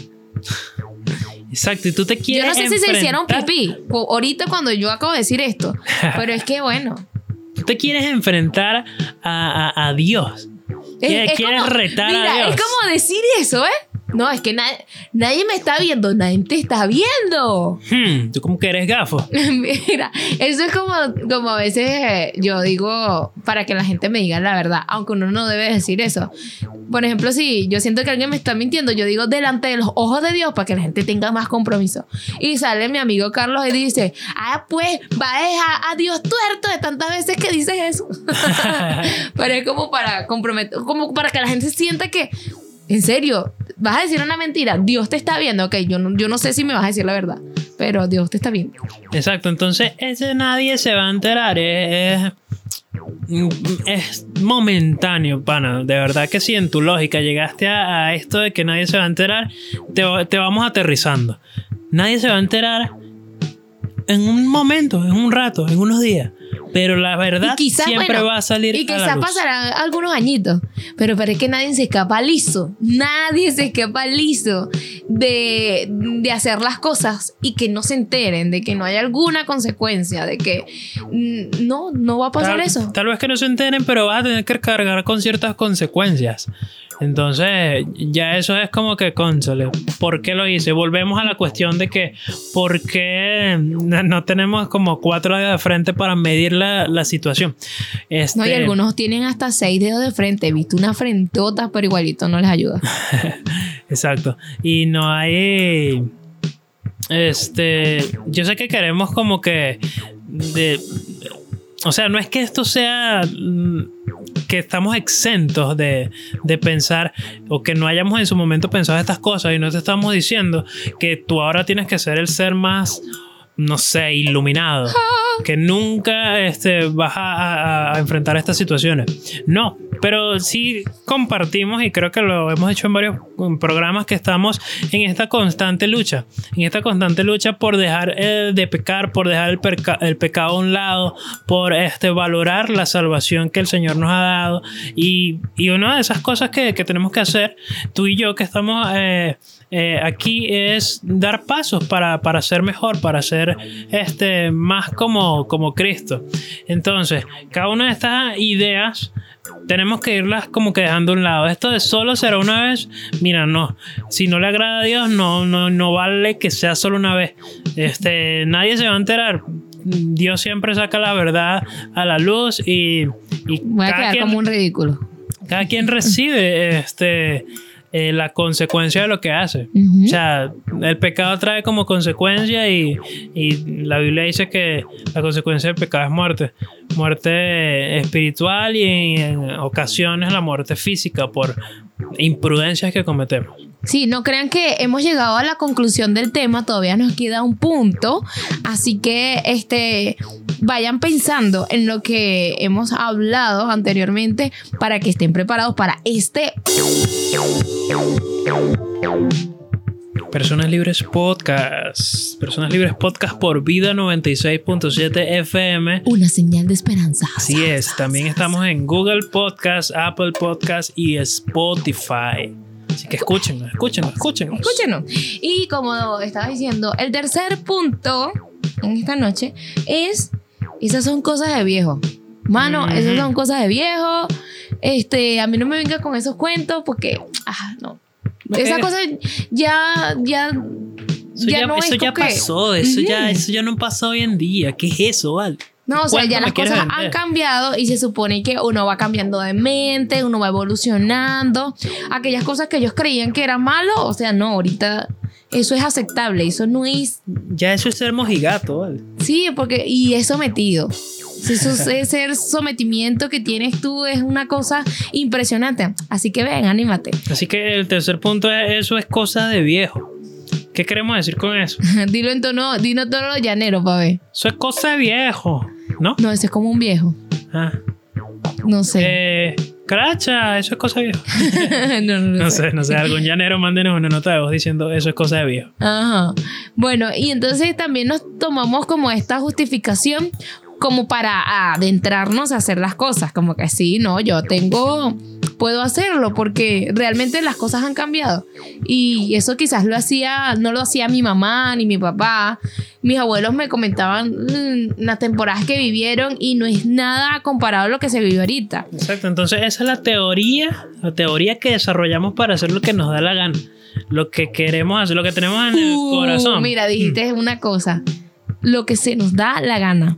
Exacto, y tú te Yo quieres. no sé si se hicieron pipí ahorita cuando yo acabo de decir esto, pero es que bueno. Tú te quieres enfrentar a, a- a Dios. Es, Quieres- es quieres como, retar a Dios. es como decir eso, ¿eh? No, es que na- nadie me está viendo, nadie te está viendo. Hmm, tú como que eres gafo. Mira, eso es como, como a veces eh, yo digo para que la gente me diga la verdad, aunque uno no debe decir eso. Por ejemplo, si yo siento que alguien me está mintiendo, yo digo delante de los ojos de Dios para que la gente tenga más compromiso. Y sale mi amigo Carlos y dice, ah, pues va a dejar a Dios tuerto de tantas veces que dices eso. Pero es como para comprometer, como para que la gente sienta que, en serio, vas a decir una mentira, Dios te está viendo, ok, yo no, yo no sé si me vas a decir la verdad, pero Dios te está viendo. Exacto, entonces ese nadie se va a enterar. Es, es, momentáneo, pana. De verdad que si en tu lógica llegaste a, a esto de que nadie se va a enterar, te, te vamos aterrizando. Nadie se va a enterar en un momento, en un rato, en unos días. Pero la verdad Y quizás, siempre bueno, va a salir. Y quizás pasarán algunos añitos, pero, pero es que nadie se escapa liso. Nadie se escapa liso de, de hacer las cosas y que no se enteren, de que no hay alguna consecuencia, de que no, no va a pasar tal, eso. Tal vez que no se enteren, pero vas a tener que cargar con ciertas consecuencias. Entonces, ya eso es como que, cónsole, ¿por qué lo hice? Volvemos a la cuestión de que, ¿por qué no tenemos como cuatro dedos de frente para medir la, la situación? Este, No, y algunos tienen hasta seis dedos de frente. He visto una frentota, pero igualito no les ayuda. Exacto. Y no hay. Este. Yo sé que queremos como que. De, o sea, no es que esto sea. Que estamos exentos de, de pensar. O que no hayamos en su momento pensado estas cosas. Y no te estamos diciendo que tú ahora tienes que ser el ser más no sé, iluminado. Que nunca este, vas a, a enfrentar estas situaciones. No, pero sí compartimos y creo que lo hemos hecho en varios programas que estamos en esta constante lucha, en esta constante lucha por dejar eh, de pecar, por dejar el, pecado a un lado, por este, valorar la salvación que el Señor nos ha dado. Y, y una de esas cosas que, que, tenemos que hacer, tú y yo que estamos eh, eh, aquí, es dar pasos para, para ser mejor, para ser este, más como, como Cristo. Entonces, cada una de estas ideas tenemos que irlas como que dejando a un lado. Esto de solo será una vez, mira, no. Si no le agrada a Dios, no, no, no vale que sea solo una vez. Este, nadie se va a enterar. Dios siempre saca la verdad a la luz y, y Voy a quedar como un ridículo. Cada quien recibe este eh, la consecuencia de lo que hace. O sea, el pecado trae como consecuencia y, y, la Biblia dice que la consecuencia del pecado es muerte. Muerte espiritual y en ocasiones la muerte física por imprudencias que cometemos. Sí, no crean que hemos llegado a la conclusión del tema, todavía nos queda un punto, así que este vayan pensando en lo que hemos hablado anteriormente para que estén preparados para este Personas Libres Podcast. Personas Libres Podcast por Vida 96.7 FM. Una señal de esperanza. Así es. También estamos en Google Podcast, Apple Podcast y Spotify. Así que escúchenos, escúchenos, escúchenos. Escúchenos. Y como estaba diciendo, el tercer punto en esta noche es, esas son cosas de viejo. Mano, esas son cosas de viejo. Este, a mí no me venga con esos cuentos porque, ah, no. Esas cosas ya, ya, eso ya, no eso ya pasó, eso, ya, eso ya no pasa hoy en día. ¿Qué es eso, Val? No, o sea, ya las cosas han cambiado y se supone que uno va cambiando de mente, uno va evolucionando. Aquellas cosas que ellos creían que eran malo, o sea, no, ahorita eso es aceptable, eso no es... Ya eso es ser mojigato, ¿vale? Sí, porque... Y es sometido. Eso, ese sometimiento que tienes tú es una cosa impresionante. Así que ven, anímate. Así que el tercer punto es eso es cosa de viejo. ¿Qué queremos decir con eso? dilo en tono, dilo tono los llaneros, pa' ver. Eso es cosa de viejo, ¿no? No, ese es como un viejo. Ah. No sé. Eh, cracha, eso es cosa de viejo. no, no, no, sé. no sé. Algún llanero mándenos una nota de voz diciendo eso es cosa de viejo. Ajá. Bueno, y entonces también nos tomamos como esta justificación como para adentrarnos a hacer las cosas, como que sí, no, yo tengo, puedo hacerlo porque realmente las cosas han cambiado. Y eso quizás lo hacía, no lo hacía mi mamá ni mi papá. Mis abuelos me comentaban mm, las temporadas que vivieron y no es nada comparado a lo que se vive ahorita. Exacto, entonces esa es la teoría, la teoría que desarrollamos para hacer lo que nos da la gana, lo que queremos hacer, lo que tenemos en el Uh, corazón. Mira, dijiste una cosa, lo que se nos da la gana.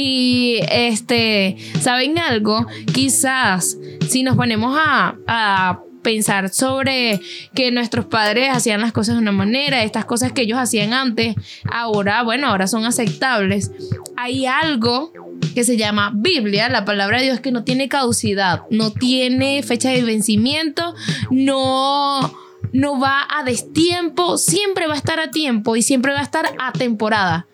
Y este, ¿saben algo? Quizás si nos ponemos a, a pensar sobre que nuestros padres hacían las cosas de una manera, estas cosas que ellos hacían antes, ahora, bueno, ahora son aceptables. Hay algo que se llama Biblia, la palabra de Dios que no tiene caducidad, no tiene fecha de vencimiento, no no va a destiempo, siempre va a estar a tiempo y siempre va a estar a temporada.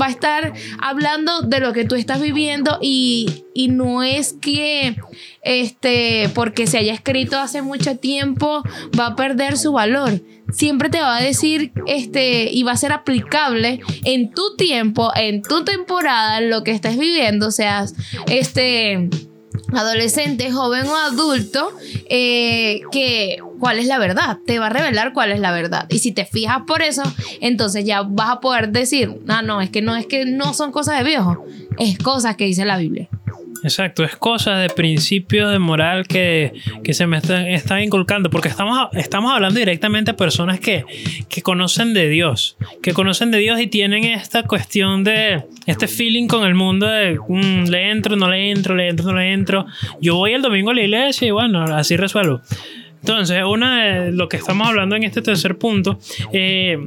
Va a estar hablando de lo que tú estás viviendo y, y no es que este porque se haya escrito hace mucho tiempo va a perder su valor. Siempre te va a decir este y va a ser aplicable en tu tiempo, en tu temporada, lo que estés viviendo, seas este adolescente, joven o adulto, eh, que cuál es la verdad, te va a revelar cuál es la verdad. Y si te fijas por eso, entonces ya vas a poder decir, ah, no, es que no, es que no son cosas de viejo, es cosas que dice la Biblia. Exacto, es cosa de principios de moral que, que se me están, están, inculcando, porque estamos, estamos hablando directamente a personas que, que conocen de Dios, que conocen de Dios y tienen esta cuestión de, este feeling con el mundo de, mm, le entro, no le entro, le entro, no le entro. Yo voy el domingo a la iglesia y bueno, así resuelvo. Entonces, una de lo que estamos hablando en este tercer punto, eh,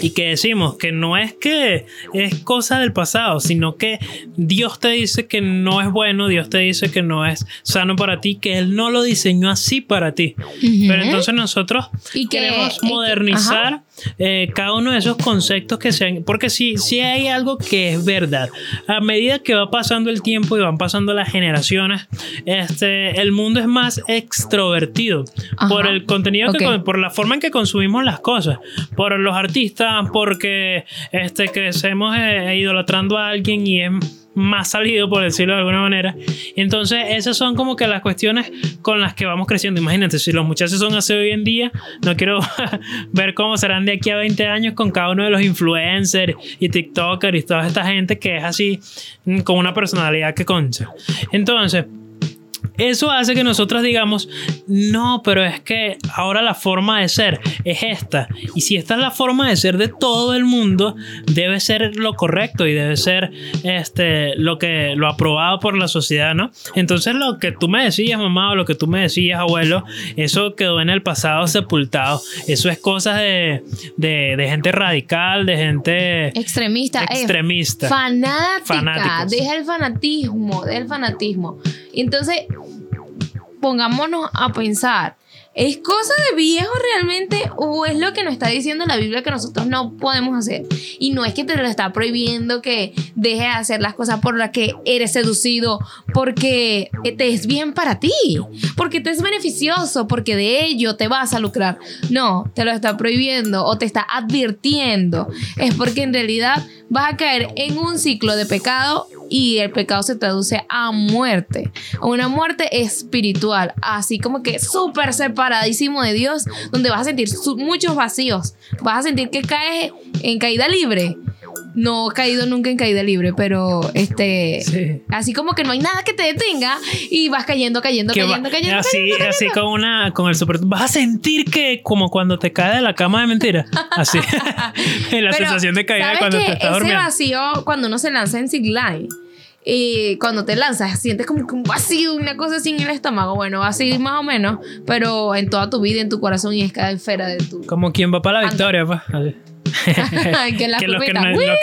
y que decimos que no es que es cosa del pasado, sino que Dios te dice que no es bueno, Dios te dice que no es sano para ti, que Él no lo diseñó así para ti. Ujú. Pero entonces nosotros Y que- queremos que- modernizar eh, cada uno de esos conceptos que sean, porque si, si hay algo que es verdad, a medida que va pasando el tiempo y van pasando las generaciones, este, el mundo es más extrovertido por el contenido, que, por la forma en que consumimos las cosas, por los artistas, porque este, crecemos eh, idolatrando a alguien y es más salido, por decirlo de alguna manera. Entonces, esas son como que las cuestiones con las que vamos creciendo. Imagínate, si los muchachos son así hoy en día, no quiero ver cómo serán de aquí a 20 años con cada uno de los influencers y TikTokers y toda esta gente que es así, mm, con una personalidad que concha. Entonces, eso hace que nosotros digamos, no, pero es que ahora la forma de ser es esta. Y si esta es la forma de ser de todo el mundo, debe ser lo correcto y debe ser este, lo, que, lo aprobado por la sociedad, ¿no? Entonces lo que tú me decías, mamá, o lo que tú me decías, abuelo, eso quedó en el pasado sepultado. Eso es cosas de, de, gente radical, de gente... Extremista. Eh, extremista. fanática. Deja el fanatismo, deja el fanatismo. Entonces, pongámonos a pensar, ¿es cosa de viejo realmente o es lo que nos está diciendo la Biblia que nosotros no podemos hacer? Y no es que te lo está prohibiendo que dejes de hacer las cosas por las que eres seducido, porque te es bien para ti, porque te es beneficioso, porque de ello te vas a lucrar. No, te lo está prohibiendo o te está advirtiendo. Es porque en realidad vas a caer en un ciclo de pecado y el pecado se traduce a muerte, una muerte espiritual, así como que súper separadísimo de Dios, donde vas a sentir muchos vacíos, vas a sentir que caes en caída libre no he caído nunca en caída libre, pero este. Así como que no hay nada que te detenga y vas cayendo, cayendo, cayendo, cayendo. Así, así con una. Con el super. Vas a sentir que como cuando te caes de la cama de mentira. Así. la sensación de caída cuando te estás ese vacío, cuando uno se lanza en zigline. Y cuando te lanzas, sientes como que un vacío, una cosa así en el estómago. Bueno, así más o menos, pero en toda tu vida, en tu corazón y en cada esfera de tu. Como quien va para la victoria, pues. que, los, que,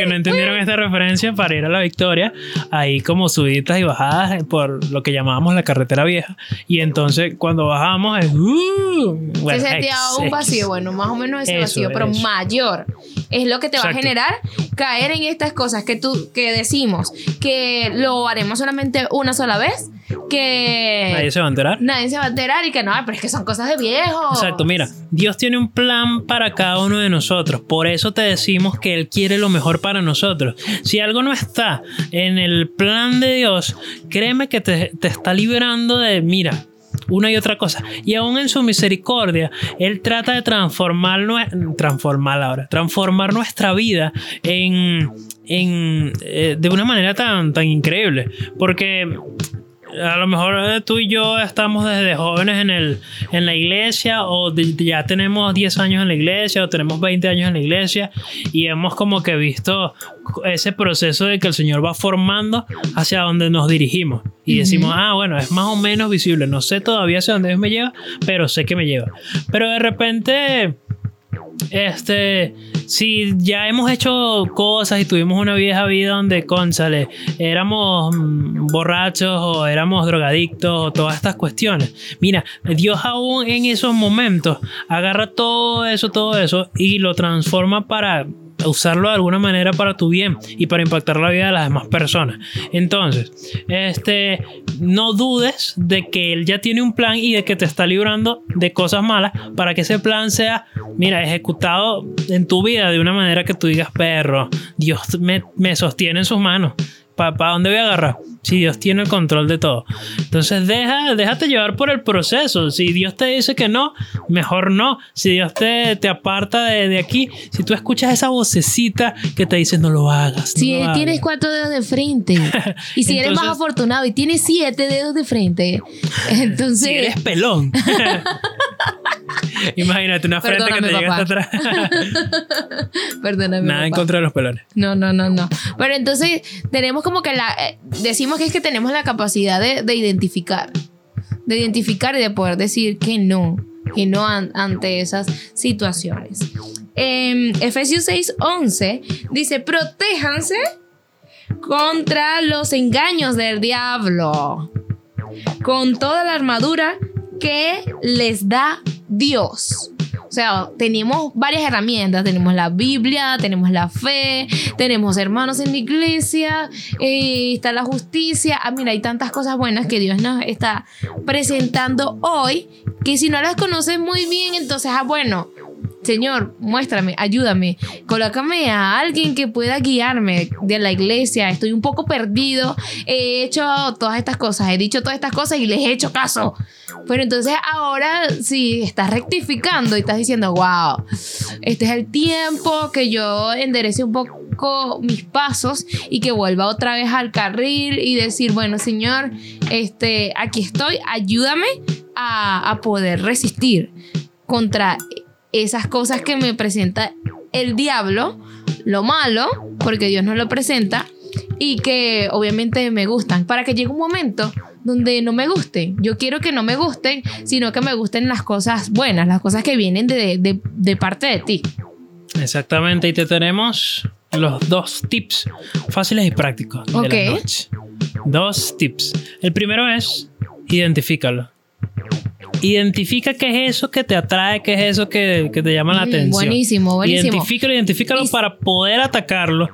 no, entendieron esta referencia para ir a la victoria, ahí como subidas y bajadas por lo que llamábamos la carretera vieja. Y entonces cuando bajamos es... Uh, se sentía un vacío, bueno, más o menos ese vacío, pero mayor. Es lo que te va a generar caer en estas cosas que tú que decimos que lo haremos solamente una sola vez que nadie se va a enterar. Nadie se va a enterar y que no, pero es que son cosas de viejo. Exacto, mira, Dios tiene un plan para cada uno de nosotros. Por eso te decimos que Él quiere lo mejor para nosotros. Si algo no está en el plan de Dios, créeme que te, te está liberando de, mira, una y otra cosa. Y aún en su misericordia, Él trata de transformar, transformar ahora, transformar nuestra vida en, en eh, de una manera tan, tan increíble. Porque a lo mejor eh, tú y yo estamos desde jóvenes en, el, en la iglesia o ya tenemos 10 años en la iglesia o tenemos 20 años en la iglesia y hemos como que visto ese proceso de que el Señor va formando hacia donde nos dirigimos. Y decimos, ah, bueno, es más o menos visible, no sé todavía hacia dónde me lleva, pero sé que me lleva. Pero de repente este, si ya hemos hecho cosas y tuvimos una vieja vida donde, consale, éramos mm, borrachos o éramos drogadictos o todas estas cuestiones. Mira, Dios aún en esos momentos agarra todo eso, todo eso y lo transforma para usarlo de alguna manera para tu bien y para impactar la vida de las demás personas. Entonces, este, no dudes de que él ya tiene un plan y de que te está librando de cosas malas para que ese plan sea, mira, ejecutado en tu vida de una manera que tú digas, perro, Dios me, me sostiene en sus manos. ¿Para dónde voy a agarrar? Si Dios tiene el control de todo. Entonces deja, déjate llevar por el proceso. Si Dios te dice que no, mejor no. Si Dios te, te aparta de, aquí, si tú escuchas esa vocecita que te dice no lo hagas. si tienes cuatro dedos de frente y si eres más afortunado y tienes siete dedos de frente, entonces... Si eres pelón. Imagínate una frente que te llega hasta atrás. Perdóname. Nada en contra de los pelones. No, no, no, no. Pero entonces tenemos como que la. Eh, decimos que es que tenemos la capacidad de, identificar. De identificar y de poder decir que no. Que no ante esas situaciones. En Efesios 6:11 dice: protéjanse contra los engaños del diablo. Con toda la armadura que les da Dios. Sea, tenemos varias herramientas. Tenemos la Biblia, tenemos la fe, tenemos hermanos en la iglesia, eh, está la justicia. Ah, mira, hay tantas cosas buenas que Dios nos está presentando hoy que si no las conoces muy bien, entonces, ah, bueno, Señor, muéstrame, ayúdame, colócame a alguien que pueda guiarme de la iglesia. Estoy un poco perdido. He hecho todas estas cosas, he dicho todas estas cosas y les he hecho caso. Pero entonces ahora si estás rectificando y estás diciendo, wow, este es el tiempo que yo enderece un poco mis pasos y que vuelva otra vez al carril y decir, bueno, Señor, este, aquí estoy, ayúdame a, a poder resistir contra esas cosas que me presenta el diablo, lo malo, porque Dios no lo presenta, y que obviamente me gustan, para que llegue un momento donde no me gusten. Yo quiero que no me gusten, sino que me gusten las cosas buenas, las cosas que vienen de, parte de ti. Exactamente, y te tenemos los dos tips fáciles y prácticos de la noche. Dos tips. El primero es identifícalo. Identifica qué es eso que te atrae, qué es eso que, te llama la mm, atención. Buenísimo, buenísimo. Identifícalo, identifícalo para poder atacarlo.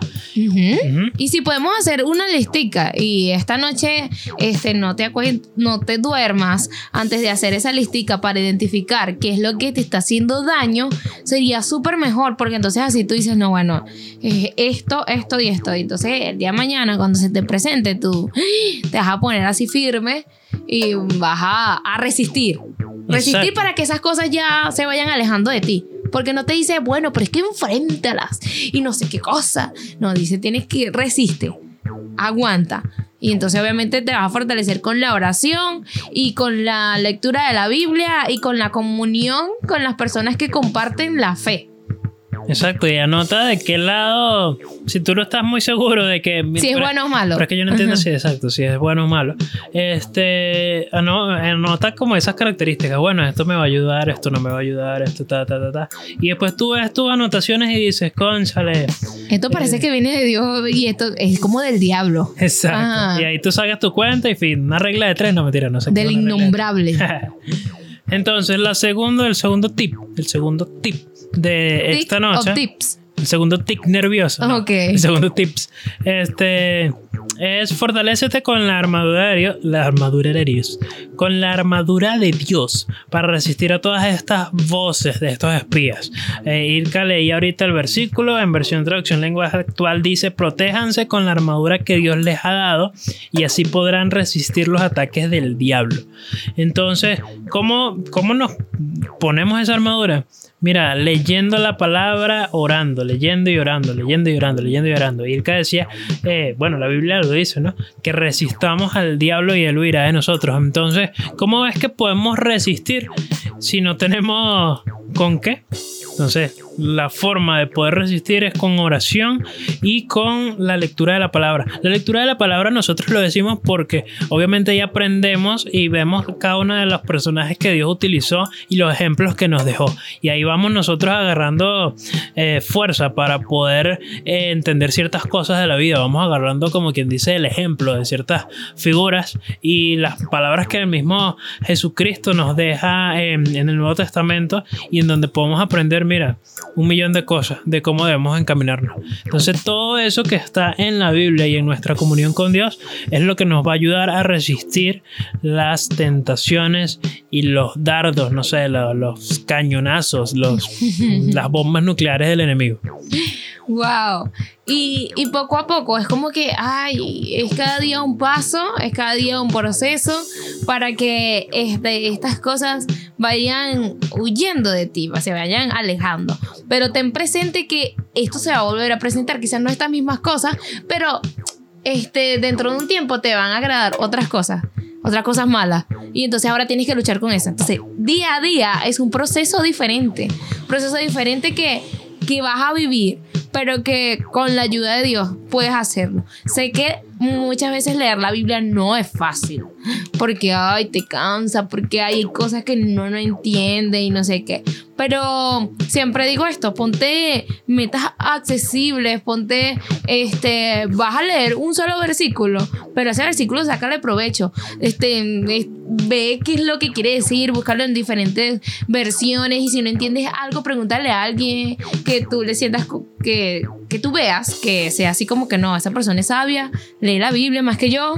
Y si podemos hacer una listica y esta noche este, no, te no te duermas antes de hacer esa listica para identificar qué es lo que te está haciendo daño, sería súper mejor porque entonces así tú dices, no, bueno, eh, esto, esto y esto. Y entonces el día de mañana cuando se te presente tú te vas a poner así firme y vas a, resistir. Resistir para que esas cosas ya se vayan alejando de ti. Porque no te dice, bueno, pero es que enfréntalas y no sé qué cosa. No, dice, tienes que resiste, aguanta. Y entonces obviamente te vas a fortalecer con la oración y con la lectura de la Biblia y con la comunión con las personas que comparten la fe. Exacto, y anota de qué lado, si tú no estás muy seguro de que... Si es bueno o malo. Pero es que yo no entiendo si exacto, si es bueno o malo. Este, anota como esas características, bueno, esto me va a ayudar, esto no me va a ayudar, esto ta, ta, ta, ta. Y después tú ves tus anotaciones y dices, conchale. Esto parece eh, que viene de Dios y esto es como del diablo. Exacto. Ah. Y ahí tú sacas tu cuenta y fin, una regla de tres, no me tira, no sé. Del innombrable. Entonces, la segunda, el segundo tip, el segundo tip de esta noche. tips. El segundo tic nervioso. El segundo tips. Este es fortalecete con la armadura de Dios, la armadura de Dios, con la armadura de Dios para resistir a todas estas voces de estos espías. Eh, Irka leí ahorita el versículo en versión traducción lenguaje actual dice protéjanse con la armadura que Dios les ha dado y así podrán resistir los ataques del diablo. Entonces, ¿cómo, cómo nos ponemos esa armadura? Mira, leyendo la palabra, orando, leyendo y orando, leyendo y orando, leyendo y orando. Irka decía, eh, bueno, la Biblia lo dice, ¿no? Que resistamos al diablo y él huirá de nosotros. Entonces, ¿cómo es que podemos resistir si no tenemos con qué? Entonces, la forma de poder resistir es con oración y con la lectura de la palabra. La lectura de la palabra nosotros lo decimos porque obviamente ya aprendemos y vemos cada uno de los personajes que Dios utilizó y los ejemplos que nos dejó. Y ahí vamos nosotros agarrando eh, fuerza para poder eh, entender ciertas cosas de la vida. Vamos agarrando como quien dice el ejemplo de ciertas figuras y las palabras que el mismo Jesucristo nos deja en el Nuevo Testamento y en donde podemos aprender mira, un millón de cosas de cómo debemos encaminarnos. Entonces todo eso que está en la Biblia y en nuestra comunión con Dios es lo que nos va a ayudar a resistir las tentaciones y los dardos, no sé, los, los cañonazos, los, las bombas nucleares del enemigo. Wow. Y, poco a poco es como que, ay, es cada día un paso, es cada día un proceso para que este, estas cosas vayan huyendo de ti, se vayan alejando. Pero ten presente que esto se va a volver a presentar, quizás no estas mismas cosas, pero este, dentro de un tiempo te van a agradar otras cosas otras cosas malas. Y entonces ahora tienes que luchar con eso. Entonces, día a día es un proceso diferente. Proceso diferente que, que vas a vivir pero que con la ayuda de Dios puedes hacerlo. Sé que muchas veces leer la Biblia no es fácil, porque ay, te cansa, porque hay cosas que no, no entiende y no sé qué. Pero siempre digo esto, ponte metas accesibles, ponte, este, vas a leer un solo versículo, pero ese versículo sácale provecho. Este, ve qué es lo que quiere decir, búscalo en diferentes versiones y si no entiendes algo, pregúntale a alguien que tú le sientas que, que tú veas que sea así como que no, esa persona es sabia, lee la Biblia más que yo.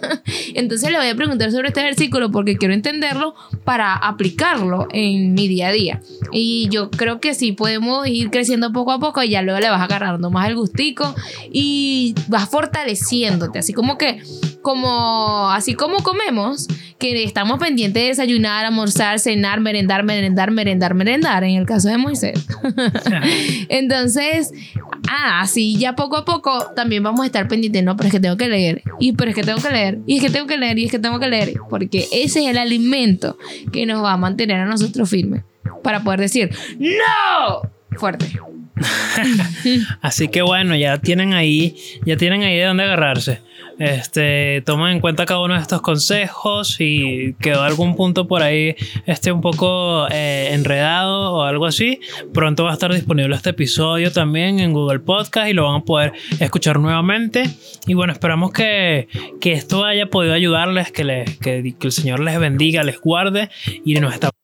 Entonces le voy a preguntar sobre este versículo porque quiero entenderlo para aplicarlo en mi día a día. Y yo creo que sí podemos ir creciendo poco a poco y ya luego le vas agarrando más el gustico y vas fortaleciéndote, así como que como así como comemos, que estamos pendientes de desayunar, almorzar, cenar, merendar, merendar, merendar, merendar, en el caso de Moisés. Entonces, ah, así ya poco a poco también vamos a estar pendientes, no, pero es que tengo que leer, y pero es que tengo que leer, y es que tengo que leer, y es que tengo que leer, porque ese es el alimento que nos va a mantener a nosotros firmes para poder decir, no, fuerte. Así que bueno, ya tienen ahí, ya tienen ahí de dónde agarrarse. Este, tomen en cuenta cada uno de estos consejos y quedó algún punto por ahí este un poco eh, enredado o algo así. Pronto va a estar disponible este episodio también en Google Podcast y lo van a poder escuchar nuevamente. Y bueno, esperamos que, que esto haya podido ayudarles, que, les, que, el Señor les bendiga, les guarde y nos estamos